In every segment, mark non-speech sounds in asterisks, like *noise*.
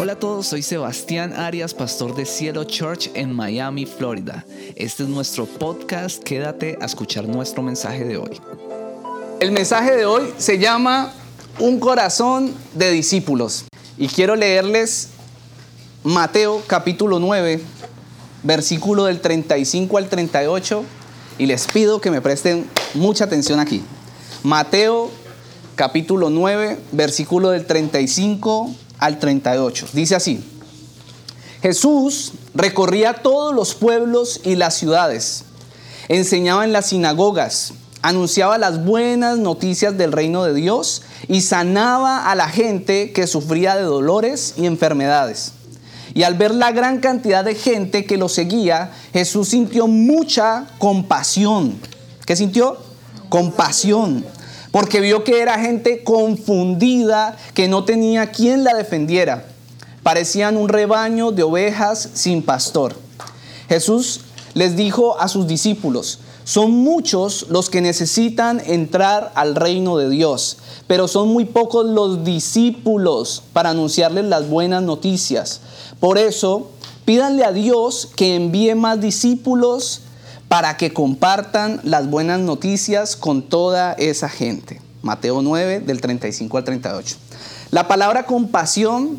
Hola a todos, soy Sebastián Arias, pastor de Cielo Church en Miami, Florida. Este es nuestro podcast, quédate a escuchar nuestro mensaje de hoy. El mensaje de hoy se llama Un corazón de discípulos. Y quiero leerles Mateo capítulo 9, versículo del 35 al 38. Y les pido que me presten mucha atención aquí. Mateo capítulo 9, versículo del 35 al 38. Dice así, Jesús recorría todos los pueblos y las ciudades, enseñaba en las sinagogas, anunciaba las buenas noticias del reino de Dios y sanaba a la gente que sufría de dolores y enfermedades. Y al ver la gran cantidad de gente que lo seguía, Jesús sintió mucha compasión. ¿Qué sintió? Compasión porque vio que era gente confundida, que no tenía quien la defendiera. Parecían un rebaño de ovejas sin pastor. Jesús les dijo a sus discípulos, son muchos los que necesitan entrar al reino de Dios, pero son muy pocos los discípulos para anunciarles las buenas noticias. Por eso, pídanle a Dios que envíe más discípulos para que compartan las buenas noticias con toda esa gente. Mateo 9, del 35 al 38. La palabra compasión,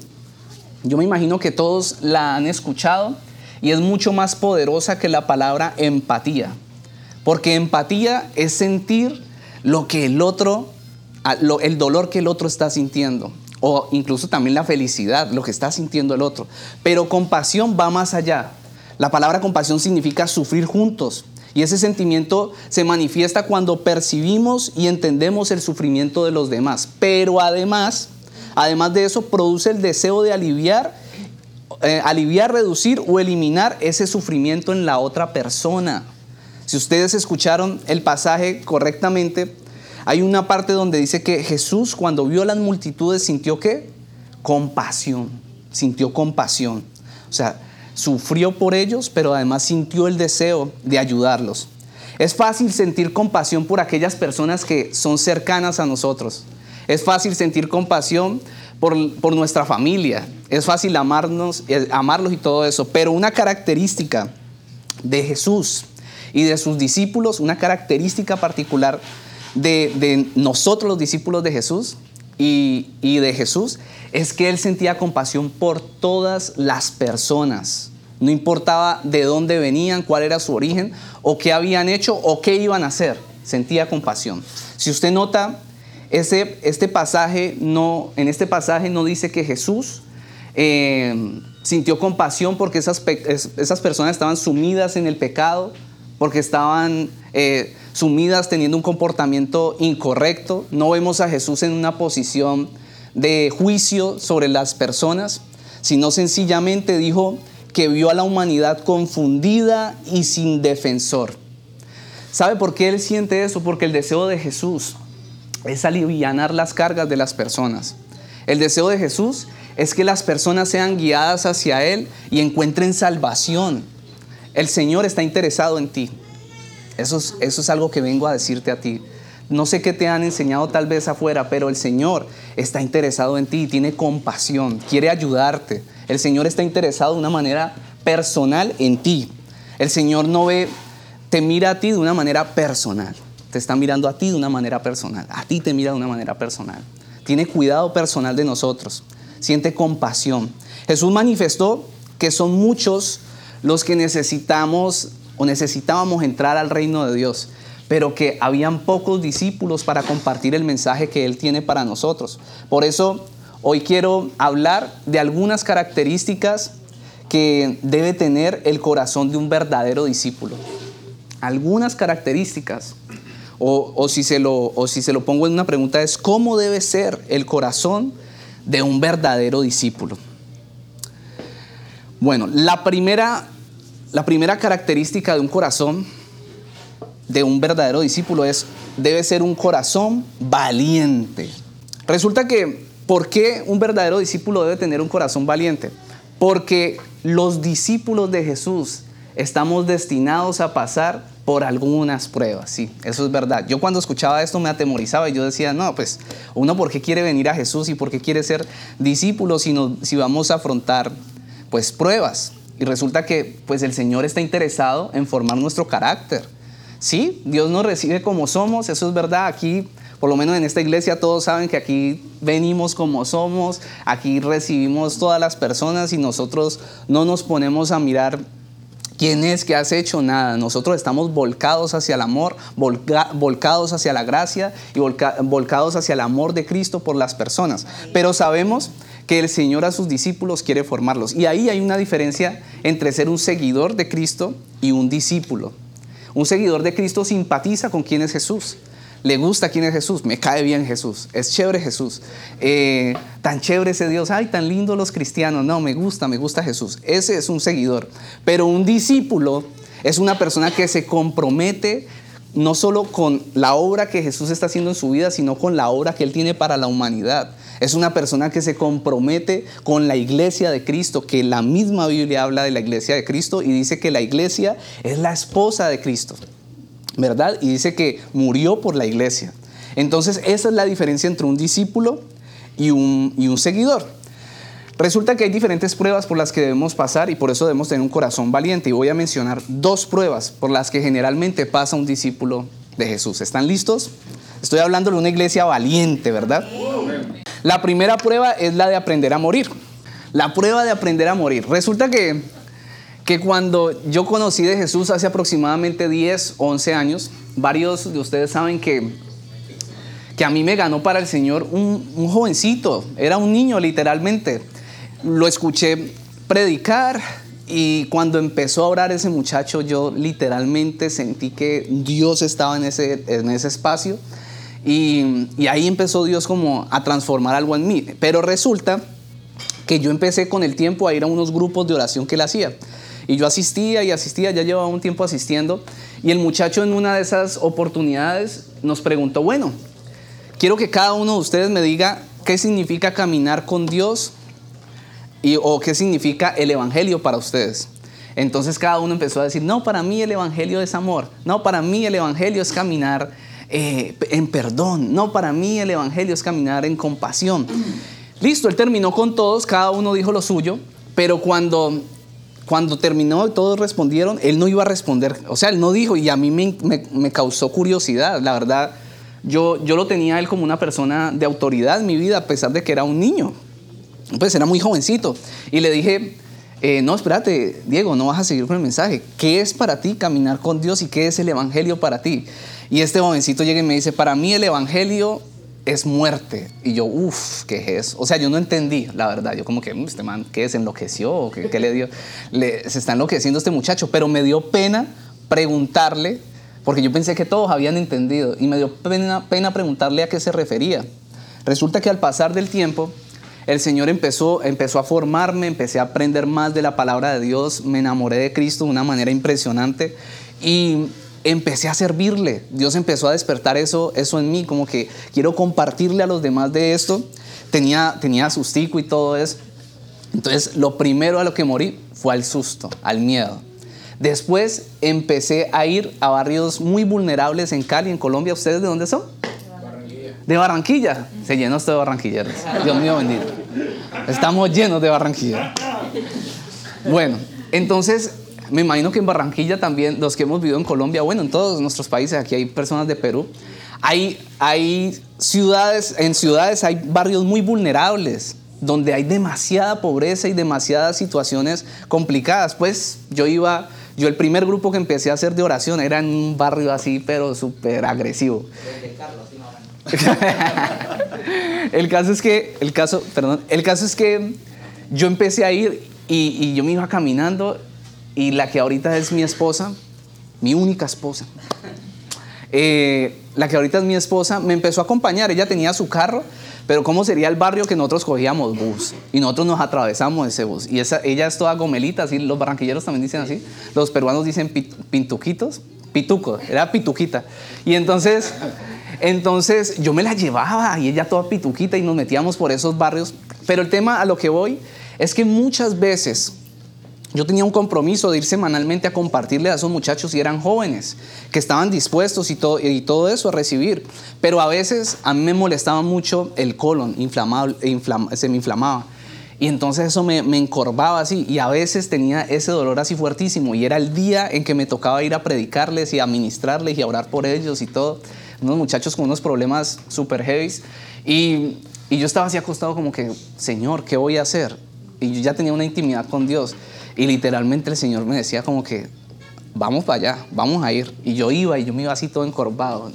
yo me imagino que todos la han escuchado y es mucho más poderosa que la palabra empatía. Porque empatía es sentir lo que el otro, el dolor que el otro está sintiendo. O incluso también la felicidad, lo que está sintiendo el otro. Pero compasión va más allá. La palabra compasión significa sufrir juntos. Y ese sentimiento se manifiesta cuando percibimos y entendemos el sufrimiento de los demás. Pero además, además de eso, produce el deseo de aliviar, eh, aliviar, reducir o eliminar ese sufrimiento en la otra persona. Si ustedes escucharon el pasaje correctamente, hay una parte donde dice que Jesús cuando vio a las multitudes sintió qué? Compasión, sintió compasión. O sea, sufrió por ellos, pero además sintió el deseo de ayudarlos. Es fácil sentir compasión por aquellas personas que son cercanas a nosotros. Es fácil sentir compasión por, nuestra familia. Es fácil amarnos, eh, amarlos y todo eso. Pero una característica de Jesús y de sus discípulos, una característica particular de, nosotros los discípulos de Jesús y, y de Jesús, es que él sentía compasión por todas las personas. No importaba de dónde venían, cuál era su origen, o qué habían hecho, o qué iban a hacer. Sentía compasión. Si usted nota, ese, este pasaje no, en este pasaje no dice que Jesús eh, sintió compasión porque esas, esas, personas estaban sumidas en el pecado, porque estaban eh, sumidas teniendo un comportamiento incorrecto. No vemos a Jesús en una posición de juicio sobre las personas, sino sencillamente dijo, que vio a la humanidad confundida y sin defensor. ¿Sabe por qué él siente eso? Porque el deseo de Jesús es aliviar las cargas de las personas. El deseo de Jesús es que las personas sean guiadas hacia Él y encuentren salvación. El Señor está interesado en ti. Eso es, eso es algo que vengo a decirte a ti. No sé qué te han enseñado tal vez afuera, pero el Señor está interesado en ti y tiene compasión, quiere ayudarte. El Señor está interesado de una manera personal en ti. El Señor no ve, te mira a ti de una manera personal. Te está mirando a ti de una manera personal. A ti te mira de una manera personal. Tiene cuidado personal de nosotros. Siente compasión. Jesús manifestó que son muchos los que necesitamos o necesitábamos entrar al reino de Dios, pero que habían pocos discípulos para compartir el mensaje que Él tiene para nosotros. Por eso Hoy quiero hablar de algunas características que debe tener el corazón de un verdadero discípulo. Algunas características, o, si, se lo, o si se lo pongo en una pregunta, es cómo debe ser el corazón de un verdadero discípulo. Bueno, la primera, la primera característica de un corazón de un verdadero discípulo es, debe ser un corazón valiente. Resulta que ¿Por qué un verdadero discípulo debe tener un corazón valiente? Porque los discípulos de Jesús estamos destinados a pasar por algunas pruebas, sí, eso es verdad. Yo cuando escuchaba esto me atemorizaba y yo decía, no, pues uno por qué quiere venir a Jesús y por qué quiere ser discípulo si, si vamos a afrontar pues pruebas. Y resulta que pues el Señor está interesado en formar nuestro carácter. Sí, Dios nos recibe como somos, eso es verdad. Aquí, por lo menos en esta iglesia, todos saben que aquí venimos como somos, aquí recibimos todas las personas y nosotros no nos ponemos a mirar ¿Quién es que has hecho nada? Nosotros estamos volcados hacia el amor, volcados hacia la gracia y volcados hacia el amor de Cristo por las personas. Pero sabemos que el Señor a sus discípulos quiere formarlos. Y ahí hay una diferencia entre ser un seguidor de Cristo y un discípulo. Un seguidor de Cristo simpatiza con quién es Jesús le gusta quién es Jesús, me cae bien Jesús, es chévere Jesús, eh, tan chévere ese Dios, ay, tan lindo los cristianos, no, me gusta, me gusta Jesús, ese es un seguidor, pero un discípulo es una persona que se compromete no solo con la obra que Jesús está haciendo en su vida, sino con la obra que Él tiene para la humanidad. Es una persona que se compromete con la iglesia de Cristo, que la misma Biblia habla de la iglesia de Cristo y dice que la iglesia es la esposa de Cristo. ¿Verdad? Y dice que murió por la iglesia. Entonces, esa es la diferencia entre un discípulo y un, y un seguidor. Resulta que hay diferentes pruebas por las que debemos pasar y por eso debemos tener un corazón valiente. Y voy a mencionar dos pruebas por las que generalmente pasa un discípulo de Jesús. ¿Están listos? Estoy hablando de una iglesia valiente, ¿verdad? La primera prueba es la de aprender a morir. La prueba de aprender a morir. Resulta que que cuando yo conocí de Jesús hace aproximadamente 10, 11 años, varios de ustedes saben que, que a mí me ganó para el Señor un, un jovencito, era un niño literalmente. Lo escuché predicar y cuando empezó a orar ese muchacho, yo literalmente sentí que Dios estaba en ese, en ese espacio. Y, y, ahí empezó Dios como a transformar algo en mí. Pero resulta que yo empecé con el tiempo a ir a unos grupos de oración que él hacía. Y yo asistía y asistía, ya llevaba un tiempo asistiendo. Y el muchacho en una de esas oportunidades nos preguntó, bueno, quiero que cada uno de ustedes me diga qué significa caminar con Dios y, o qué significa el Evangelio para ustedes. Entonces cada uno empezó a decir, no, para mí el Evangelio es amor, no, para mí el Evangelio es caminar eh, en perdón, no, para mí el Evangelio es caminar en compasión. Listo, él terminó con todos, cada uno dijo lo suyo, pero cuando cuando terminó y todos respondieron, él no iba a responder. O sea, él no dijo y a mí me, causó curiosidad. La verdad, yo, yo lo tenía él como una persona de autoridad en mi vida, a pesar de que era un niño. Pues era muy jovencito. Y le dije, eh, no, espérate, Diego, no vas a seguir con el mensaje. ¿Qué es para ti caminar con Dios y qué es el Evangelio para ti? Y este jovencito llega y me dice, para mí el Evangelio es muerte. Y yo, uff, ¿qué es eso? O sea, yo no entendí, la verdad. Yo como que, mm, este man, ¿qué es? ¿Enloqueció? ¿Qué, qué le dio? *laughs* Le, se está enloqueciendo este muchacho. Pero me dio pena preguntarle, porque yo pensé que todos habían entendido. Y me dio pena, pena preguntarle a qué se refería. Resulta que al pasar del tiempo, el Señor empezó, empezó a formarme, empecé a aprender más de la palabra de Dios, me enamoré de Cristo de una manera impresionante. Y empecé a servirle. Dios empezó a despertar eso, eso en mí, como que quiero compartirle a los demás de esto. Tenía, tenía sustico y todo eso. Entonces, lo primero a lo que morí fue al susto, al miedo. Después empecé a ir a barrios muy vulnerables en Cali, en Colombia. ¿Ustedes de dónde son? De Barranquilla. De Barranquilla. Se llenó esto de barranquilleros. Dios mío bendito. Estamos llenos de Barranquilla. Bueno, entonces me imagino que en Barranquilla también, los que hemos vivido en Colombia, bueno, en todos nuestros países, aquí hay personas de Perú, hay, hay ciudades, en ciudades hay barrios muy vulnerables, donde hay demasiada pobreza y demasiadas situaciones complicadas. Pues yo iba, yo el primer grupo que empecé a hacer de oración era en un barrio así, pero súper agresivo. *laughs* el caso es que, el caso, perdón, el caso es que yo empecé a ir y, y yo me iba caminando y la que ahorita es mi esposa, mi única esposa, eh, la que ahorita es mi esposa, me empezó a acompañar. Ella tenía su carro, pero ¿cómo sería el barrio que nosotros cogíamos bus? Y nosotros nos atravesamos ese bus. Y esa, ella es toda gomelita, así, los barranquilleros también dicen así. Los peruanos dicen pintuquitos, pituco, era pituquita. Y entonces, entonces yo me la llevaba y ella toda pituquita y nos metíamos por esos barrios. Pero el tema a lo que voy es que muchas veces yo tenía un compromiso de ir semanalmente a compartirle a esos muchachos y eran jóvenes, que estaban dispuestos y todo, y todo eso a recibir. Pero a veces a mí me molestaba mucho el colon, inflamable, se me inflamaba. Y entonces eso me, me, encorvaba así. Y a veces tenía ese dolor así fuertísimo. Y era el día en que me tocaba ir a predicarles y a ministrarles y a orar por ellos y todo. Unos muchachos con unos problemas súper heavy. Y, y yo estaba así acostado como que, Señor, ¿qué voy a hacer? Y yo ya tenía una intimidad con Dios. Y literalmente el Señor me decía como que, vamos para allá, vamos a ir. Y yo iba y yo me iba así todo encorvado.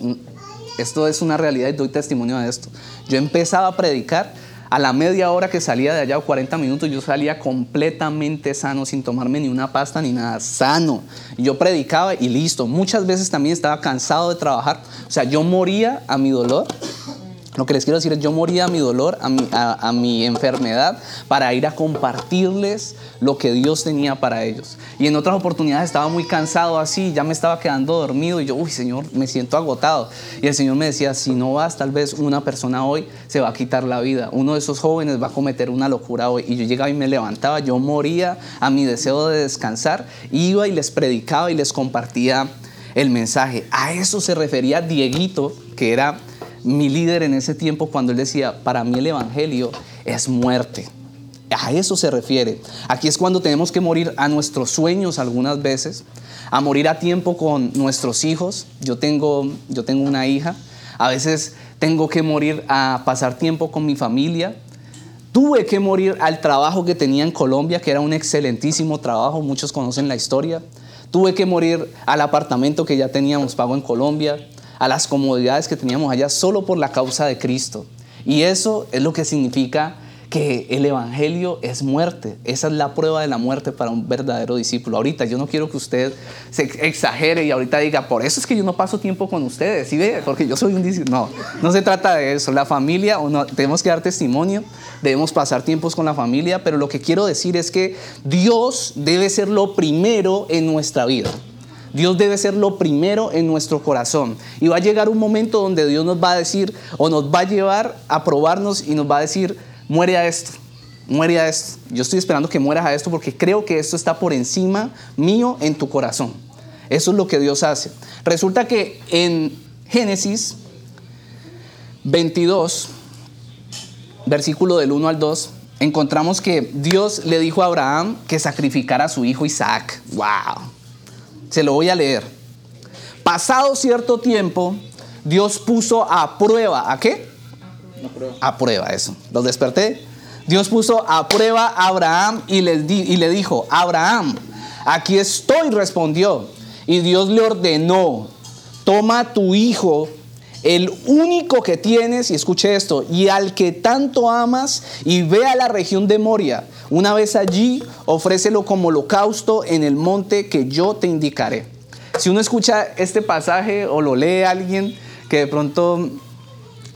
Esto es una realidad y doy testimonio de esto. Yo empezaba a predicar, a la media hora que salía de allá, o 40 minutos, yo salía completamente sano, sin tomarme ni una pasta ni nada, sano. Yo predicaba y listo. Muchas veces también estaba cansado de trabajar. O sea, yo moría a mi dolor lo que les quiero decir es, yo moría a mi dolor, a mi, a, mi, enfermedad, para ir a compartirles lo que Dios tenía para ellos. Y en otras oportunidades estaba muy cansado así, ya me estaba quedando dormido y yo, uy Señor, me siento agotado. Y el Señor me decía, si no vas, tal vez una persona hoy se va a quitar la vida. Uno de esos jóvenes va a cometer una locura hoy. Y yo llegaba y me levantaba, yo moría a mi deseo de descansar, iba y les predicaba y les compartía el mensaje. A eso se refería Dieguito, que era mi líder en ese tiempo cuando él decía, para mí el Evangelio es muerte. A eso se refiere. Aquí es cuando tenemos que morir a nuestros sueños algunas veces, a morir a tiempo con nuestros hijos. Yo tengo, yo tengo una hija. A veces tengo que morir a pasar tiempo con mi familia. Tuve que morir al trabajo que tenía en Colombia, que era un excelentísimo trabajo, muchos conocen la historia. Tuve que morir al apartamento que ya teníamos pago en Colombia a las comodidades que teníamos allá solo por la causa de Cristo. Y eso es lo que significa que el Evangelio es muerte. Esa es la prueba de la muerte para un verdadero discípulo. Ahorita yo no quiero que usted se exagere y ahorita diga, por eso es que yo no paso tiempo con ustedes, ¿sí ve? Porque yo soy un discípulo. No, no se trata de eso. La familia, no, tenemos que dar testimonio, debemos pasar tiempos con la familia, pero lo que quiero decir es que Dios debe ser lo primero en nuestra vida. Dios debe ser lo primero en nuestro corazón. Y va a llegar un momento donde Dios nos va a decir o nos va a llevar a probarnos y nos va a decir, muere a esto, muere a esto. Yo estoy esperando que mueras a esto porque creo que esto está por encima mío en tu corazón. Eso es lo que Dios hace. Resulta que en Génesis 22, versículo del 1 al 2, encontramos que Dios le dijo a Abraham que sacrificara a su hijo Isaac. ¡Wow! Se lo voy a leer. Pasado cierto tiempo, Dios puso a prueba, ¿a qué? A prueba. A prueba, eso. ¿Los desperté? Dios puso a prueba a Abraham y le, y le dijo, Abraham, aquí estoy, respondió. Y Dios le ordenó, toma tu hijo, el único que tienes, y escuche esto, y al que tanto amas, y ve a la región de Moria. Una vez allí, ofrécelo como holocausto en el monte que yo te indicaré. Si uno escucha este pasaje o lo lee alguien que de pronto,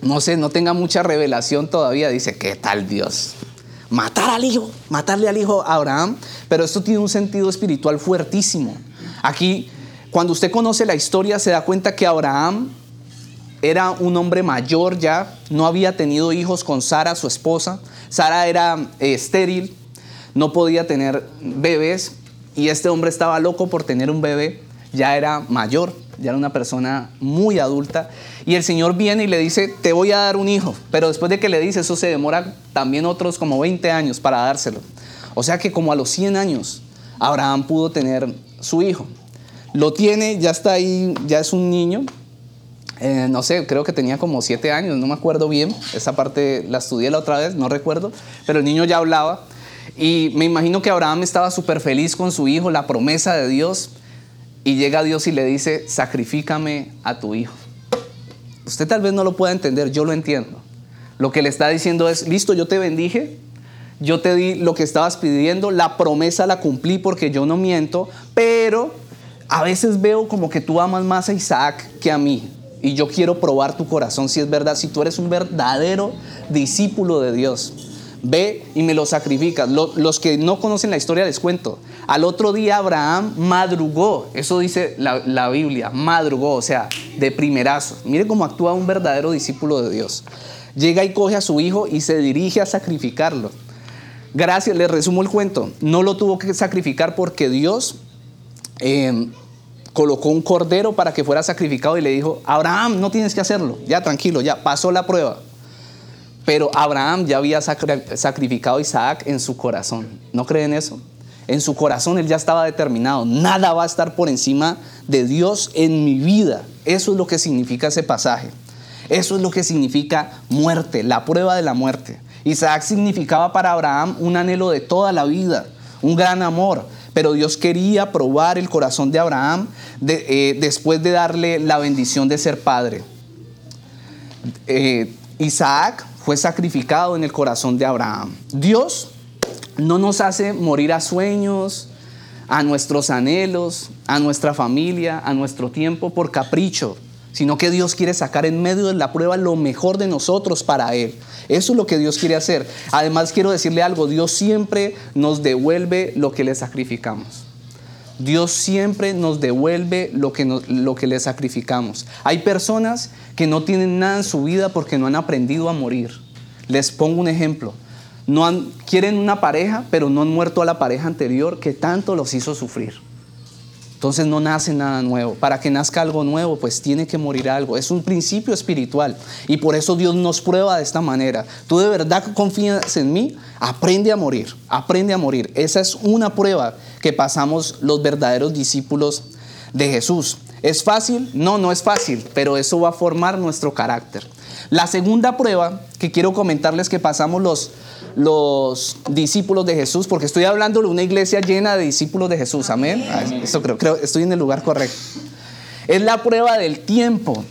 no sé, no tenga mucha revelación todavía, dice, ¿qué tal Dios? Matar al hijo, matarle al hijo a Abraham, pero esto tiene un sentido espiritual fuertísimo. Aquí, cuando usted conoce la historia, se da cuenta que Abraham era un hombre mayor ya, no había tenido hijos con Sara, su esposa. Sara era eh, estéril, no podía tener bebés y este hombre estaba loco por tener un bebé, ya era mayor, ya era una persona muy adulta. Y el Señor viene y le dice, te voy a dar un hijo, pero después de que le dice eso se demora también otros como 20 años para dárselo. O sea que como a los 100 años Abraham pudo tener su hijo. Lo tiene, ya está ahí, ya es un niño, eh, no sé, creo que tenía como siete años, no me acuerdo bien, esa parte la estudié la otra vez, no recuerdo, pero el niño ya hablaba y me imagino que Abraham estaba súper feliz con su hijo, la promesa de Dios, y llega Dios y le dice, sacrifícame a tu hijo. Usted tal vez no lo pueda entender, yo lo entiendo. Lo que le está diciendo es, listo, yo te bendije, yo te di lo que estabas pidiendo, la promesa la cumplí porque yo no miento, pero a veces veo como que tú amas más a Isaac que a mí. Y yo quiero probar tu corazón si es verdad, si tú eres un verdadero discípulo de Dios. Ve y me lo sacrificas. Los que no conocen la historia les cuento. Al otro día Abraham madrugó, eso dice la, Biblia, madrugó, o sea, de primerazo. Mire cómo actúa un verdadero discípulo de Dios. Llega y coge a su hijo y se dirige a sacrificarlo. Gracias, les resumo el cuento. No lo tuvo que sacrificar porque Dios eh, colocó un cordero para que fuera sacrificado y le dijo, Abraham, no tienes que hacerlo, ya tranquilo, ya pasó la prueba. Pero Abraham ya había sacrificado a Isaac en su corazón. ¿No creen eso? En su corazón él ya estaba determinado. Nada va a estar por encima de Dios en mi vida. Eso es lo que significa ese pasaje. Eso es lo que significa muerte, la prueba de la muerte. Isaac significaba para Abraham un anhelo de toda la vida, un gran amor. Pero Dios quería probar el corazón de Abraham eh, después de darle la bendición de ser padre. Eh, Isaac fue sacrificado en el corazón de Abraham. Dios no nos hace morir a sueños, a nuestros anhelos, a nuestra familia, a nuestro tiempo por capricho, sino que Dios quiere sacar en medio de la prueba lo mejor de nosotros para Él. Eso es lo que Dios quiere hacer. Además quiero decirle algo, Dios siempre nos devuelve lo que le sacrificamos. Dios siempre nos devuelve lo que, lo que le sacrificamos. Hay personas que no tienen nada en su vida porque no han aprendido a morir. Les pongo un ejemplo. No han, quieren una pareja, pero no han muerto a la pareja anterior que tanto los hizo sufrir. Entonces no nace nada nuevo. Para que nazca algo nuevo, pues tiene que morir algo. Es un principio espiritual. Y por eso Dios nos prueba de esta manera. Tú de verdad confías en mí, aprende a morir. Aprende a morir. Esa es una prueba que pasamos los verdaderos discípulos de Jesús. ¿Es fácil? No, no es fácil, pero eso va a formar nuestro carácter. La segunda prueba que quiero comentarles que pasamos los, los discípulos de Jesús, porque estoy hablando de una iglesia llena de discípulos de Jesús, amén. Ah, eso creo, creo, estoy en el lugar correcto. Es la prueba del tiempo.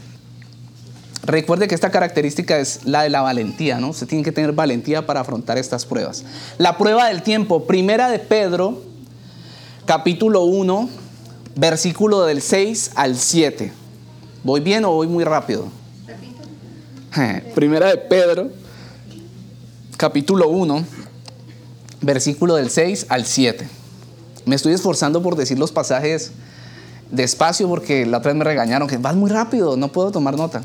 Recuerde que esta característica es la de la valentía, ¿no? Se tiene que tener valentía para afrontar estas pruebas. La prueba del tiempo, primera de Pedro, capítulo 1, versículo del 6 al 7. ¿Voy bien o voy muy rápido? *laughs* Primera de Pedro, capítulo 1, versículo del 6 al 7. Me estoy esforzando por decir los pasajes despacio porque la otra vez me regañaron que vas muy rápido, no puedo tomar nota.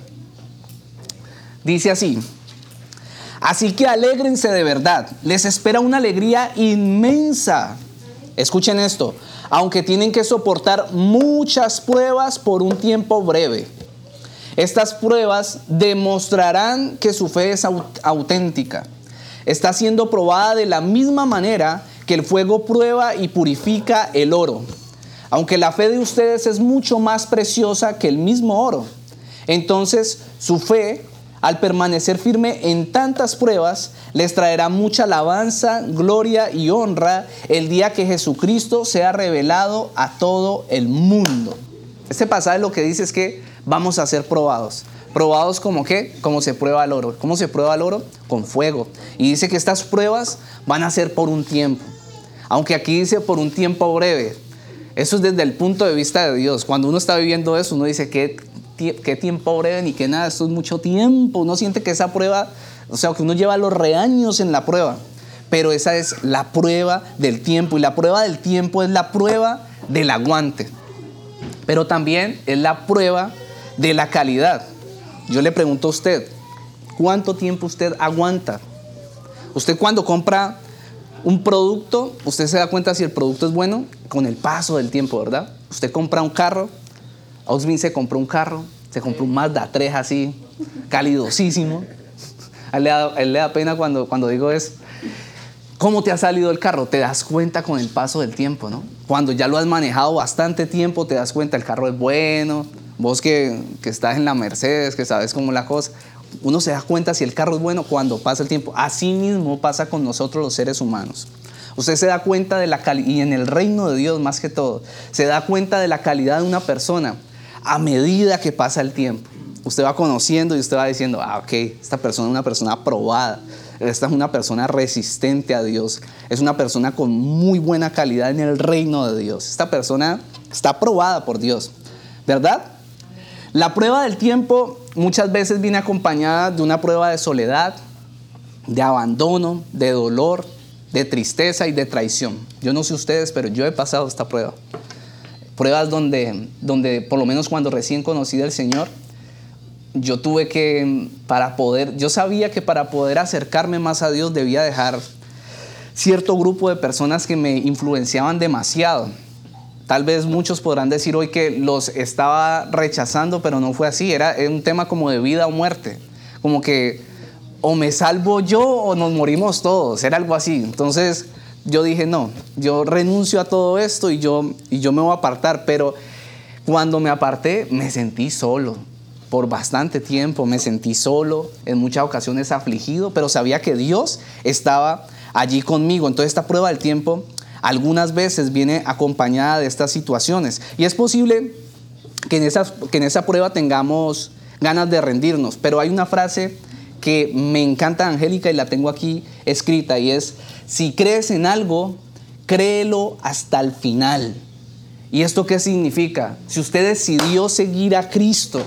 Dice así, así que alégrense de verdad, les espera una alegría inmensa. Escuchen esto, aunque tienen que soportar muchas pruebas por un tiempo breve. Estas pruebas demostrarán que su fe es auténtica. Está siendo probada de la misma manera que el fuego prueba y purifica el oro. Aunque la fe de ustedes es mucho más preciosa que el mismo oro. Entonces su fe, al permanecer firme en tantas pruebas, les traerá mucha alabanza, gloria y honra el día que Jesucristo sea revelado a todo el mundo. Este pasaje lo que dice es que vamos a ser probados. ¿Probados como qué? Como se prueba el oro. ¿Cómo se prueba el oro? Con fuego. Y dice que estas pruebas van a ser por un tiempo. Aunque aquí dice por un tiempo breve. Eso es desde el punto de vista de Dios. Cuando uno está viviendo eso, uno dice, ¿qué, qué tiempo breve ni qué nada? Esto es mucho tiempo. Uno siente que esa prueba, o sea, que uno lleva los reaños en la prueba. Pero esa es la prueba del tiempo. Y la prueba del tiempo es la prueba del aguante. Pero también es la prueba de la calidad. Yo le pregunto a usted, ¿cuánto tiempo usted aguanta? Usted cuando compra un producto, usted se da cuenta si el producto es bueno con el paso del tiempo, ¿verdad? Usted compra un carro, Osmin se compró un carro, se compró un Mazda 3 así, calidosísimo. A él le da, le da pena cuando, cuando digo eso. ¿Cómo te ha salido el carro? Te das cuenta con el paso del tiempo, ¿no? Cuando ya lo has manejado bastante tiempo, te das cuenta, el carro es bueno, Vos que, estás en la Mercedes, que sabes cómo la cosa, uno se da cuenta si el carro es bueno cuando pasa el tiempo. Así mismo pasa con nosotros los seres humanos. Usted se da cuenta de la calidad, y en el reino de Dios más que todo, se da cuenta de la calidad de una persona a medida que pasa el tiempo. Usted va conociendo y usted va diciendo, ah, ok, esta persona es una persona aprobada, esta es una persona resistente a Dios, es una persona con muy buena calidad en el reino de Dios. Esta persona está aprobada por Dios, ¿verdad? La prueba del tiempo muchas veces viene acompañada de una prueba de soledad, de abandono, de dolor, de tristeza y de traición. Yo no sé ustedes, pero yo he pasado esta prueba. Pruebas donde, donde por lo menos cuando recién conocí al Señor, yo tuve que, para poder, yo sabía que para poder acercarme más a Dios debía dejar cierto grupo de personas que me influenciaban demasiado. Tal vez muchos podrán decir hoy que los estaba rechazando, pero no fue así. Era un tema como de vida o muerte. Como que o me salvo yo o nos morimos todos. Era algo así. Entonces yo dije, no, yo renuncio a todo esto y yo, y yo me voy a apartar. Pero cuando me aparté me sentí solo. Por bastante tiempo me sentí solo, en muchas ocasiones afligido, pero sabía que Dios estaba allí conmigo. Entonces esta prueba del tiempo algunas veces viene acompañada de estas situaciones. Y es posible que en, esa, que en esa prueba tengamos ganas de rendirnos, pero hay una frase que me encanta, Angélica, y la tengo aquí escrita, y es, si crees en algo, créelo hasta el final. ¿Y esto qué significa? Si usted decidió seguir a Cristo,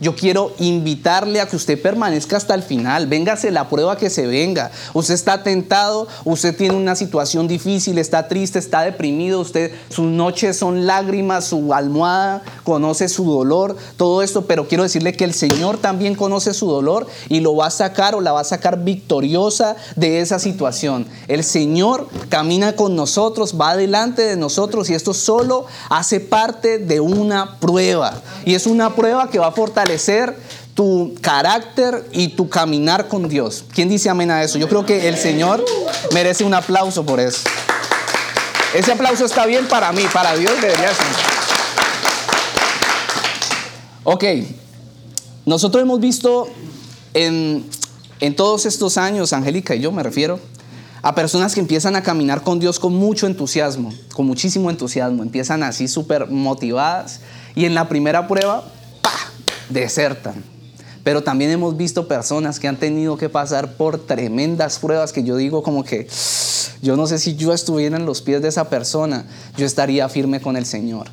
yo quiero invitarle a que usted permanezca hasta el final. Véngase la prueba que se venga. Usted está tentado, usted tiene una situación difícil, está triste, está deprimido, usted sus noches son lágrimas, su almohada conoce su dolor, todo esto, pero quiero decirle que el Señor también conoce su dolor y lo va a sacar o la va a sacar victoriosa de esa situación. El Señor camina con nosotros, va delante de nosotros y esto solo hace parte de una prueba. Y es una prueba que va a fortalecer fortalecer tu carácter y tu caminar con Dios. ¿Quién dice amén a eso? Yo creo que el Señor merece un aplauso por eso. Ese aplauso está bien para mí, para Dios debería ser. Ok, nosotros hemos visto en, en todos estos años, Angélica y yo me refiero, a personas que empiezan a caminar con Dios con mucho entusiasmo, con muchísimo entusiasmo, empiezan así súper motivadas y en la primera prueba desertan. Pero también hemos visto personas que han tenido que pasar por tremendas pruebas que yo digo como que yo no sé si yo estuviera en los pies de esa persona, yo estaría firme con el Señor.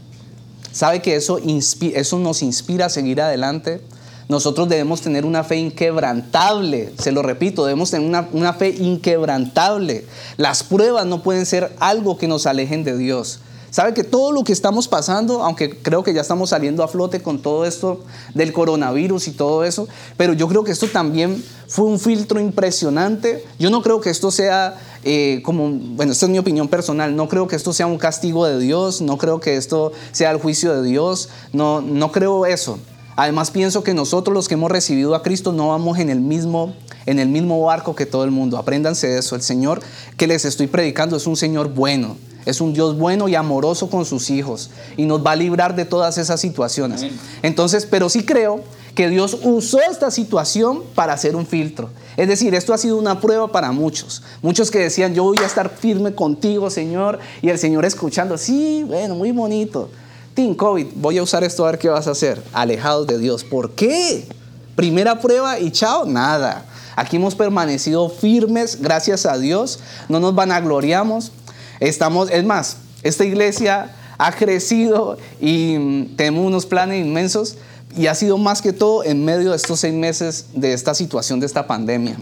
¿Sabe que eso, eso nos inspira a seguir adelante? Nosotros debemos tener una fe inquebrantable, se lo repito, debemos tener una fe inquebrantable. Las pruebas no pueden ser algo que nos alejen de Dios. Sabe que todo lo que estamos pasando, aunque creo que ya estamos saliendo a flote con todo esto del coronavirus y todo eso, pero yo creo que esto también fue un filtro impresionante. Yo no creo que esto sea eh, como, bueno, esta es mi opinión personal, no creo que esto sea un castigo de Dios, no creo que esto sea el juicio de Dios, no, no creo eso. Además pienso que nosotros los que hemos recibido a Cristo no vamos en el mismo en el mismo barco que todo el mundo. Apréndanse eso. El Señor que les estoy predicando es un Señor bueno. Es un Dios bueno y amoroso con sus hijos y nos va a librar de todas esas situaciones. Entonces, pero sí creo que Dios usó esta situación para hacer un filtro. Es decir, esto ha sido una prueba para muchos. Muchos que decían, yo voy a estar firme contigo, Señor. Y el Señor escuchando, sí, bueno, muy bonito. Team COVID, voy a usar esto a ver qué vas a hacer. Alejados de Dios. ¿Por qué? Primera prueba y chao, nada. Aquí hemos permanecido firmes, gracias a Dios. No nos vanagloriamos. Estamos, es más, esta iglesia ha crecido y mm, tenemos unos planes inmensos y ha sido más que todo en medio de estos seis meses de esta situación, de esta pandemia.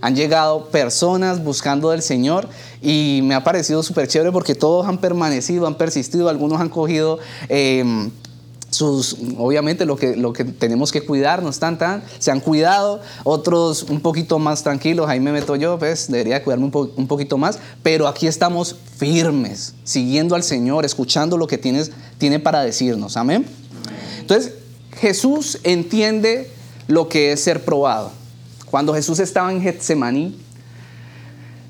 Han llegado personas buscando del Señor y me ha parecido súper chévere porque todos han permanecido, han persistido, algunos han cogido obviamente lo que, lo que tenemos que cuidarnos, tan, tan, se han cuidado, otros un poquito más tranquilos, ahí me meto yo, pues debería cuidarme un, un poquito más, pero aquí estamos firmes, siguiendo al Señor, escuchando lo que tienes, tiene para decirnos, amén. Entonces, Jesús entiende lo que es ser probado. Cuando Jesús estaba en Getsemaní,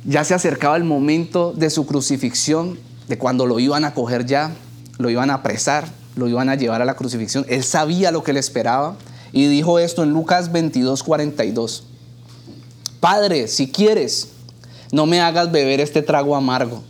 ya se acercaba el momento de su crucifixión, de cuando lo iban a coger ya, lo iban a apresar lo iban a llevar a la crucifixión. Él sabía lo que le esperaba y dijo esto en Lucas 22, 42. Padre, si quieres, no me hagas beber este trago amargo.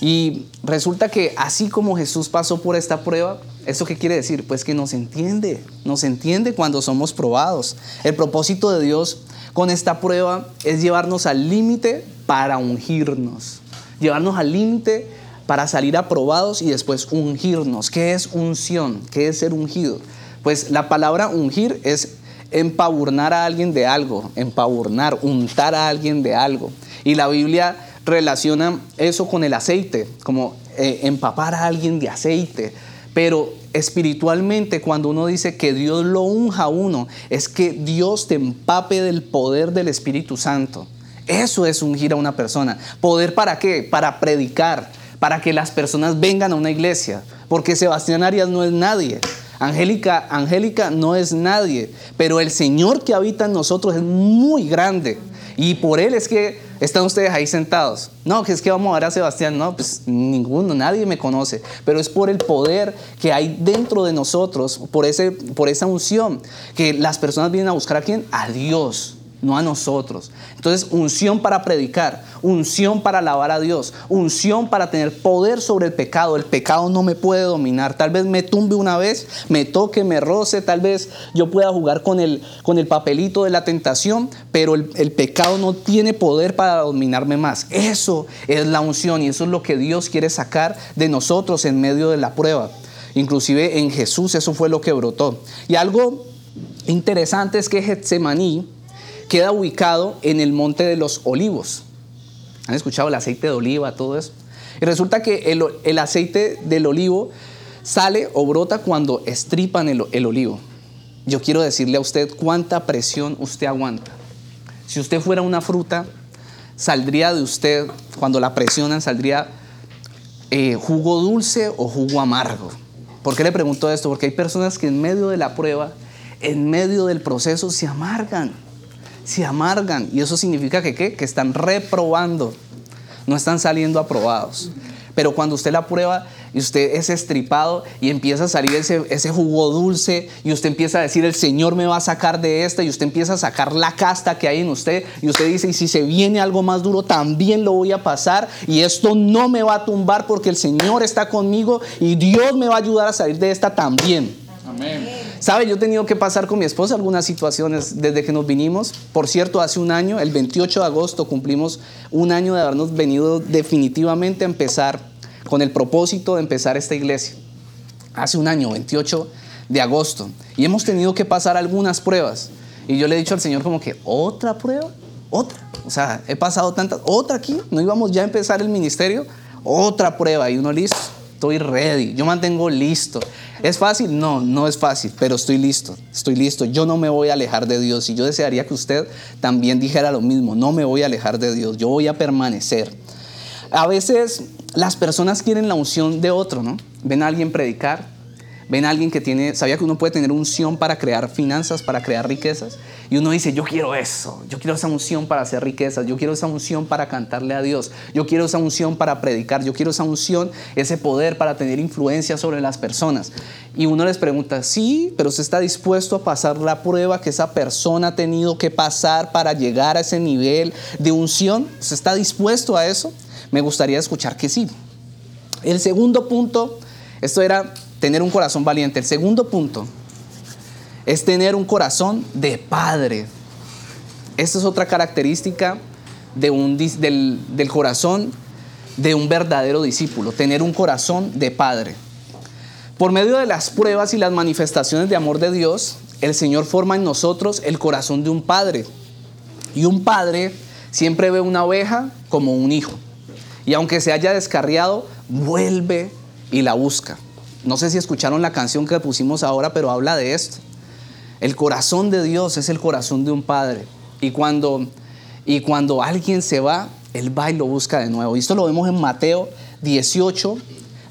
Y resulta que así como Jesús pasó por esta prueba, ¿eso qué quiere decir? Pues que nos entiende, nos entiende cuando somos probados. El propósito de Dios con esta prueba es llevarnos al límite para ungirnos, llevarnos al límite para salir aprobados y después ungirnos. ¿Qué es unción? ¿Qué es ser ungido? Pues la palabra ungir es empavurnar a alguien de algo, empavurnar, untar a alguien de algo. Y la Biblia relaciona eso con el aceite, como eh, empapar a alguien de aceite. Pero espiritualmente, cuando uno dice que Dios lo unja a uno, es que Dios te empape del poder del Espíritu Santo. Eso es ungir a una persona. ¿Poder para qué? Para predicar, para que las personas vengan a una iglesia. Porque Sebastián Arias no es nadie. Angélica, Angélica no es nadie. Pero el Señor que habita en nosotros es muy grande. Y por Él es que están ustedes ahí sentados. No, que es que vamos a ver a Sebastián. No, pues ninguno, nadie me conoce. Pero es por el poder que hay dentro de nosotros, por, ese, por esa unción, que las personas vienen a buscar a quién? A Dios no a nosotros. Entonces, unción para predicar, unción para alabar a Dios, unción para tener poder sobre el pecado. El pecado no me puede dominar. Tal vez me tumbe una vez, me toque, me roce, tal vez yo pueda jugar con el, con el papelito de la tentación, pero el, el pecado no tiene poder para dominarme más. Eso es la unción y eso es lo que Dios quiere sacar de nosotros en medio de la prueba. Inclusive en Jesús eso fue lo que brotó. Y algo interesante es que Getsemaní, queda ubicado en el Monte de los Olivos. ¿Han escuchado el aceite de oliva, todo eso? Y resulta que el, aceite del olivo sale o brota cuando estripan el, olivo. Yo quiero decirle a usted cuánta presión usted aguanta. Si usted fuera una fruta, saldría de usted, cuando la presionan, saldría eh, jugo dulce o jugo amargo. ¿Por qué le pregunto esto? Porque hay personas que en medio de la prueba, en medio del proceso, se amargan se amargan. Y eso significa que, ¿qué? que están reprobando, no están saliendo aprobados. Pero cuando usted la prueba y usted es estripado y empieza a salir ese, ese, jugo dulce y usted empieza a decir, el Señor me va a sacar de esta y usted empieza a sacar la casta que hay en usted y usted dice, y si se viene algo más duro, también lo voy a pasar y esto no me va a tumbar porque el Señor está conmigo y Dios me va a ayudar a salir de esta también. ¿Sabe? Yo he tenido que pasar con mi esposa algunas situaciones desde que nos vinimos. Por cierto, hace un año, el 28 de agosto, cumplimos un año de habernos venido definitivamente a empezar con el propósito de empezar esta iglesia. Hace un año, 28 de agosto. Y hemos tenido que pasar algunas pruebas. Y yo le he dicho al Señor como que, ¿otra prueba? ¿Otra? O sea, he pasado tantas, ¿otra aquí? ¿No íbamos ya a empezar el ministerio? Otra prueba. Y uno listo, estoy ready, yo mantengo listo. ¿Es fácil? No, no es fácil, pero estoy listo, estoy listo. Yo no me voy a alejar de Dios y yo desearía que usted también dijera lo mismo, no me voy a alejar de Dios, yo voy a permanecer. A veces las personas quieren la unción de otro, ¿no? Ven a alguien predicar, ven alguien que tiene, sabía que uno puede tener unción para crear finanzas, para crear riquezas, y uno dice, yo quiero eso, yo quiero esa unción para hacer riquezas, yo quiero esa unción para cantarle a Dios, yo quiero esa unción para predicar, yo quiero esa unción, ese poder para tener influencia sobre las personas. Y uno les pregunta, sí, pero usted está dispuesto a pasar la prueba que esa persona ha tenido que pasar para llegar a ese nivel de unción. ¿Usted está dispuesto a eso? Me gustaría escuchar que sí. El segundo punto, esto era tener un corazón valiente. El segundo punto es tener un corazón de padre. Esta es otra característica de un, del, del corazón de un verdadero discípulo, tener un corazón de padre. Por medio de las pruebas y las manifestaciones de amor de Dios, el Señor forma en nosotros el corazón de un padre. Y un padre siempre ve una oveja como un hijo. Y aunque se haya descarriado, vuelve y la busca. No sé si escucharon la canción que pusimos ahora, pero habla de esto. El corazón de Dios es el corazón de un padre. Y cuando, y cuando alguien se va, Él va y lo busca de nuevo. Y esto lo vemos en Mateo 18,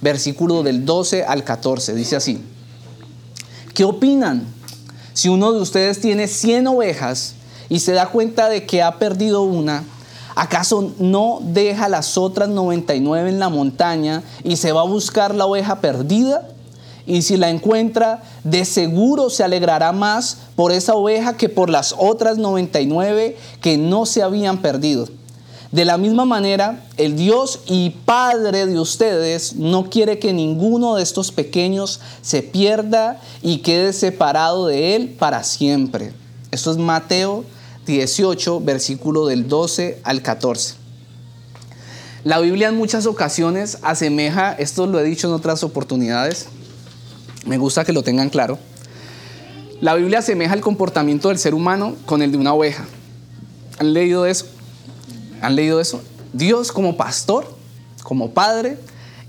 versículo del 12 al 14. Dice así. ¿Qué opinan? Si uno de ustedes tiene 100 ovejas y se da cuenta de que ha perdido una, ¿Acaso no deja las otras 99 en la montaña y se va a buscar la oveja perdida? Y si la encuentra, de seguro se alegrará más por esa oveja que por las otras 99 que no se habían perdido. De la misma manera, el Dios y Padre de ustedes no quiere que ninguno de estos pequeños se pierda y quede separado de Él para siempre. Esto es Mateo 18, versículo del 12 al 14. La Biblia en muchas ocasiones asemeja, esto lo he dicho en otras oportunidades, me gusta que lo tengan claro, la Biblia asemeja el comportamiento del ser humano con el de una oveja. ¿Han leído eso? ¿Han leído eso? Dios como pastor, como padre,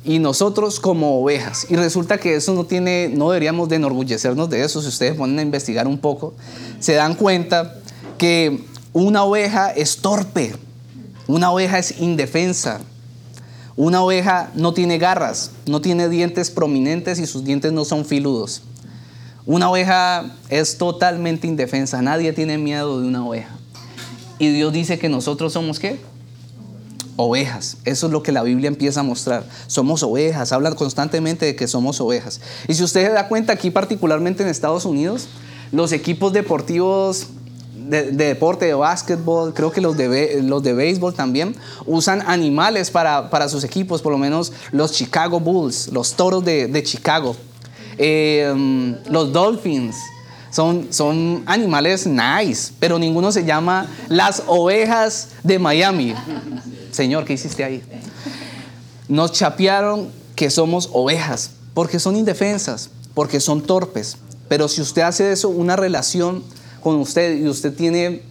y nosotros como ovejas. Y resulta que eso no tiene, no deberíamos de enorgullecernos de eso. Si ustedes ponen a investigar un poco, se dan cuenta que una oveja es torpe, Una oveja es indefensa. Una oveja no tiene garras, no tiene dientes prominentes y sus dientes no son filudos. Una oveja es totalmente indefensa, nadie tiene miedo de una oveja. Y Dios dice que nosotros somos qué? Ovejas. Eso es lo que la Biblia empieza a mostrar. Somos ovejas, habla constantemente de que somos ovejas. Y si usted se da cuenta aquí, particularmente en Estados Unidos, los equipos deportivos de, deporte, de básquetbol, creo que los de, los de béisbol también, usan animales para, para, sus equipos, por lo menos los Chicago Bulls, los toros de, de Chicago. Em, los dolphins. Son, son animales nice, pero ninguno se llama las ovejas de Miami. Señor, ¿qué hiciste ahí? Nos chapearon que somos ovejas, porque son indefensas, porque son torpes. Pero si usted hace eso, una relación con usted y usted tiene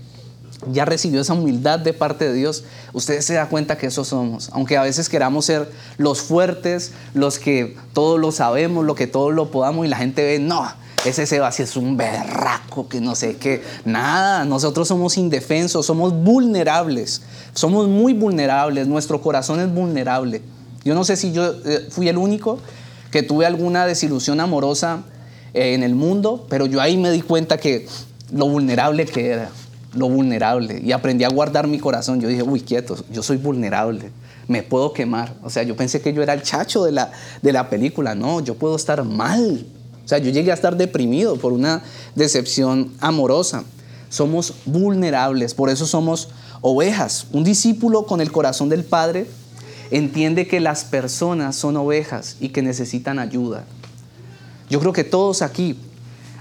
ya recibió esa humildad de parte de Dios, usted se da cuenta que eso somos. Aunque a veces queramos ser los fuertes, los que todo lo sabemos, lo que todo lo podamos y la gente ve, no, ese Sebastián es un berraco que no sé qué. Nada, nosotros somos indefensos, somos vulnerables, somos muy vulnerables, nuestro corazón es vulnerable. Yo no sé si yo eh, fui el único que tuve alguna desilusión amorosa eh, en el mundo, pero yo ahí me di cuenta que lo vulnerable que era lo vulnerable y aprendí a guardar mi corazón. Yo dije, uy, quieto, yo soy vulnerable, me puedo quemar. O sea, yo pensé que yo era el chacho de la, de la película. No, yo puedo estar mal. O sea, yo llegué a estar deprimido por una decepción amorosa. Somos vulnerables, por eso somos ovejas. Un discípulo con el corazón del Padre entiende que las personas son ovejas y que necesitan ayuda. Yo creo que todos aquí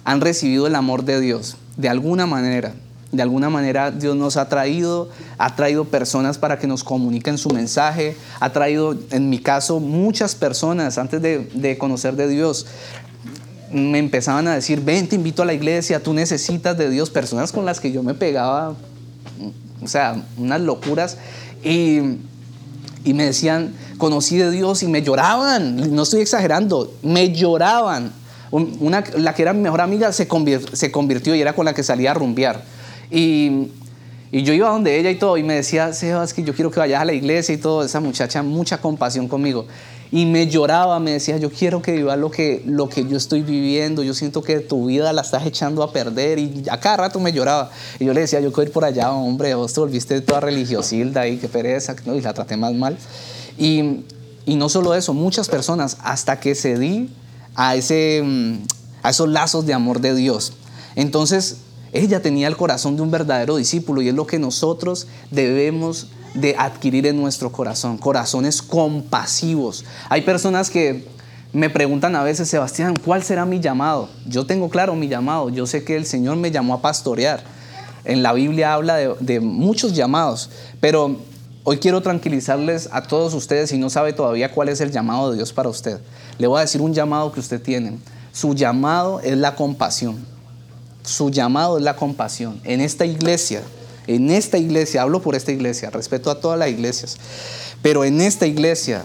han recibido el amor de Dios de alguna manera. De alguna manera Dios nos ha traído, ha traído personas para que nos comuniquen su mensaje, ha traído, en mi caso, muchas personas antes de, conocer de Dios. Me empezaban a decir, ven, te invito a la iglesia, tú necesitas de Dios, personas con las que yo me pegaba, o sea, unas locuras, y, y me decían, conocí de Dios y me lloraban, no estoy exagerando, me lloraban. Una, la que era mi mejor amiga se, se convirtió y era con la que salía a rumbear. Y, yo iba donde ella y todo, y me decía, Sebas, que yo quiero que vayas a la iglesia y todo. Esa muchacha, mucha compasión conmigo. Y me lloraba, me decía, yo quiero que vivas lo que, lo que yo estoy viviendo. Yo siento que tu vida la estás echando a perder. Y a cada rato me lloraba. Y yo le decía, yo quiero ir por allá, hombre, vos te volviste toda religiosilda y qué pereza. Y la traté más mal. Y, y no solo eso, muchas personas, hasta que cedí a, ese, mm, a esos lazos de amor de Dios. Entonces, ella tenía el corazón de un verdadero discípulo y es lo que nosotros debemos de adquirir en nuestro corazón, corazones compasivos. Hay personas que me preguntan a veces, Sebastián, ¿cuál será mi llamado? Yo tengo claro mi llamado, yo sé que el Señor me llamó a pastorear. En la Biblia habla de, de muchos llamados, pero hoy quiero tranquilizarles a todos ustedes si no sabe todavía cuál es el llamado de Dios para usted. Le voy a decir un llamado que usted tiene. Su llamado es la compasión. Su llamado es la compasión. En esta iglesia, en esta iglesia, hablo por esta iglesia, respeto a todas las iglesias, pero en esta iglesia,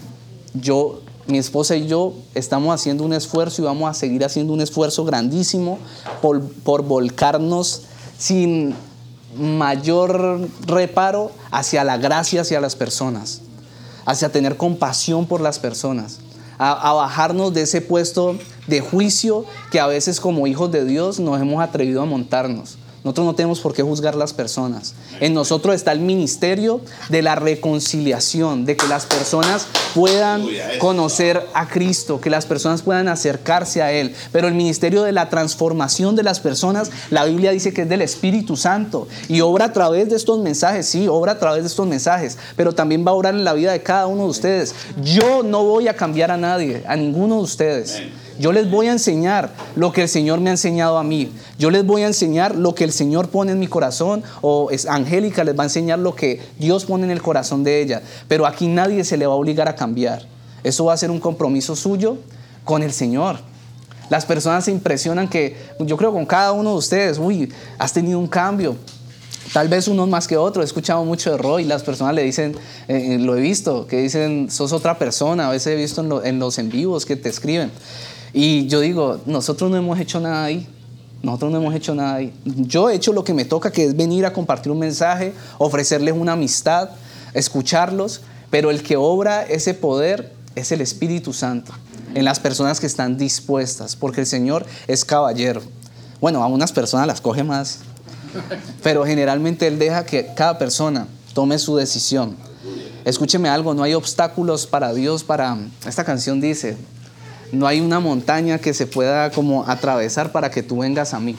yo, mi esposa y yo estamos haciendo un esfuerzo y vamos a seguir haciendo un esfuerzo grandísimo por, por volcarnos sin mayor reparo hacia la gracia, hacia las personas, hacia tener compasión por las personas a, bajarnos de ese puesto de juicio que a veces como hijos de Dios nos hemos atrevido a montarnos. Nosotros no tenemos por qué juzgar las personas. En nosotros está el ministerio de la reconciliación, de que las personas puedan conocer a Cristo, que las personas puedan acercarse a Él. Pero el ministerio de la transformación de las personas, la Biblia dice que es del Espíritu Santo y obra a través de estos mensajes, sí, obra a través de estos mensajes, pero también va a obrar en la vida de cada uno de ustedes. Yo no voy a cambiar a nadie, a ninguno de ustedes. Yo les voy a enseñar lo que el Señor me ha enseñado a mí. Yo les voy a enseñar lo que el Señor pone en mi corazón o es Angélica les va a enseñar lo que Dios pone en el corazón de ella. Pero aquí nadie se le va a obligar a cambiar. Eso va a ser un compromiso suyo con el Señor. Las personas se impresionan que, yo creo con cada uno de ustedes, uy, has tenido un cambio. Tal vez unos más que otros. He escuchado mucho de Roy. Las personas le dicen, eh, eh, lo he visto, que dicen, sos otra persona. A veces he visto en, en los en vivos que te escriben. Y yo digo, nosotros no hemos hecho nada ahí. Nosotros no hemos hecho nada. Yo he hecho lo que me toca, que es venir a compartir un mensaje, ofrecerles una amistad, escucharlos, pero el que obra ese poder es el Espíritu Santo en las personas que están dispuestas, porque el Señor es caballero. Bueno, a unas personas las coge más, pero generalmente Él deja que cada persona tome su decisión. Escúcheme algo, no hay obstáculos para Dios para... Esta canción dice, no hay una montaña que se pueda como atravesar para que tú vengas a mí.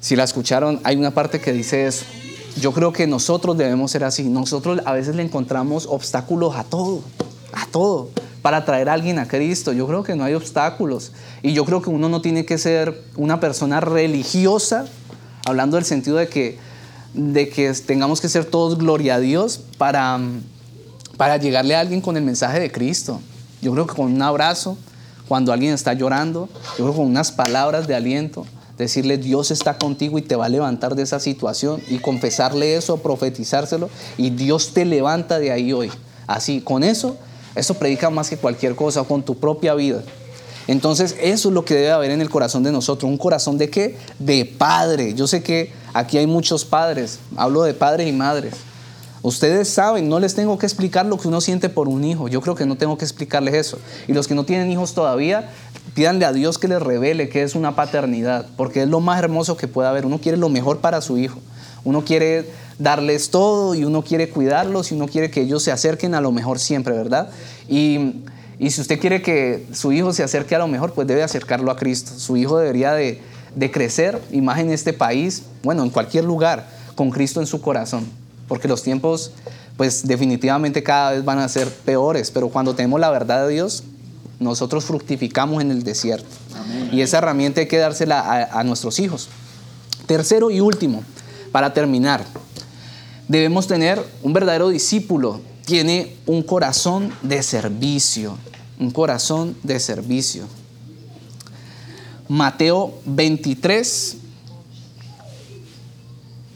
Si la escucharon, hay una parte que dice eso. Yo creo que nosotros debemos ser así. Nosotros a veces le encontramos obstáculos a todo, a todo, para traer a alguien a Cristo. Yo creo que no hay obstáculos. Y yo creo que uno no tiene que ser una persona religiosa, hablando del sentido de que, de que tengamos que ser todos gloria a Dios para, para llegarle a alguien con el mensaje de Cristo. Yo creo que con un abrazo, cuando alguien está llorando, yo creo que con unas palabras de aliento, decirle Dios está contigo y te va a levantar de esa situación y confesarle eso, profetizárselo y Dios te levanta de ahí hoy. Así, con eso, eso predica más que cualquier cosa, con tu propia vida. Entonces, eso es lo que debe haber en el corazón de nosotros. ¿Un corazón de qué? De padre. Yo sé que aquí hay muchos padres. Hablo de padres y madres. Ustedes saben, no les tengo que explicar lo que uno siente por un hijo. Yo creo que no tengo que explicarles eso. Y los que no tienen hijos todavía, pídanle a Dios que les revele qué es una paternidad, porque es lo más hermoso que puede haber. Uno quiere lo mejor para su hijo. Uno quiere darles todo y uno quiere cuidarlos y uno quiere que ellos se acerquen a lo mejor siempre, ¿verdad? Y, si usted quiere que su hijo se acerque a lo mejor, pues debe acercarlo a Cristo. Su hijo debería de, crecer, y más este país, bueno, en cualquier lugar, con Cristo en su corazón porque los tiempos pues definitivamente cada vez van a ser peores, pero cuando tenemos la verdad de Dios, nosotros fructificamos en el desierto. Y esa herramienta hay que dársela a, a nuestros hijos. Tercero y último, para terminar, debemos tener un verdadero discípulo, tiene un corazón de servicio, un corazón de servicio. Mateo 23,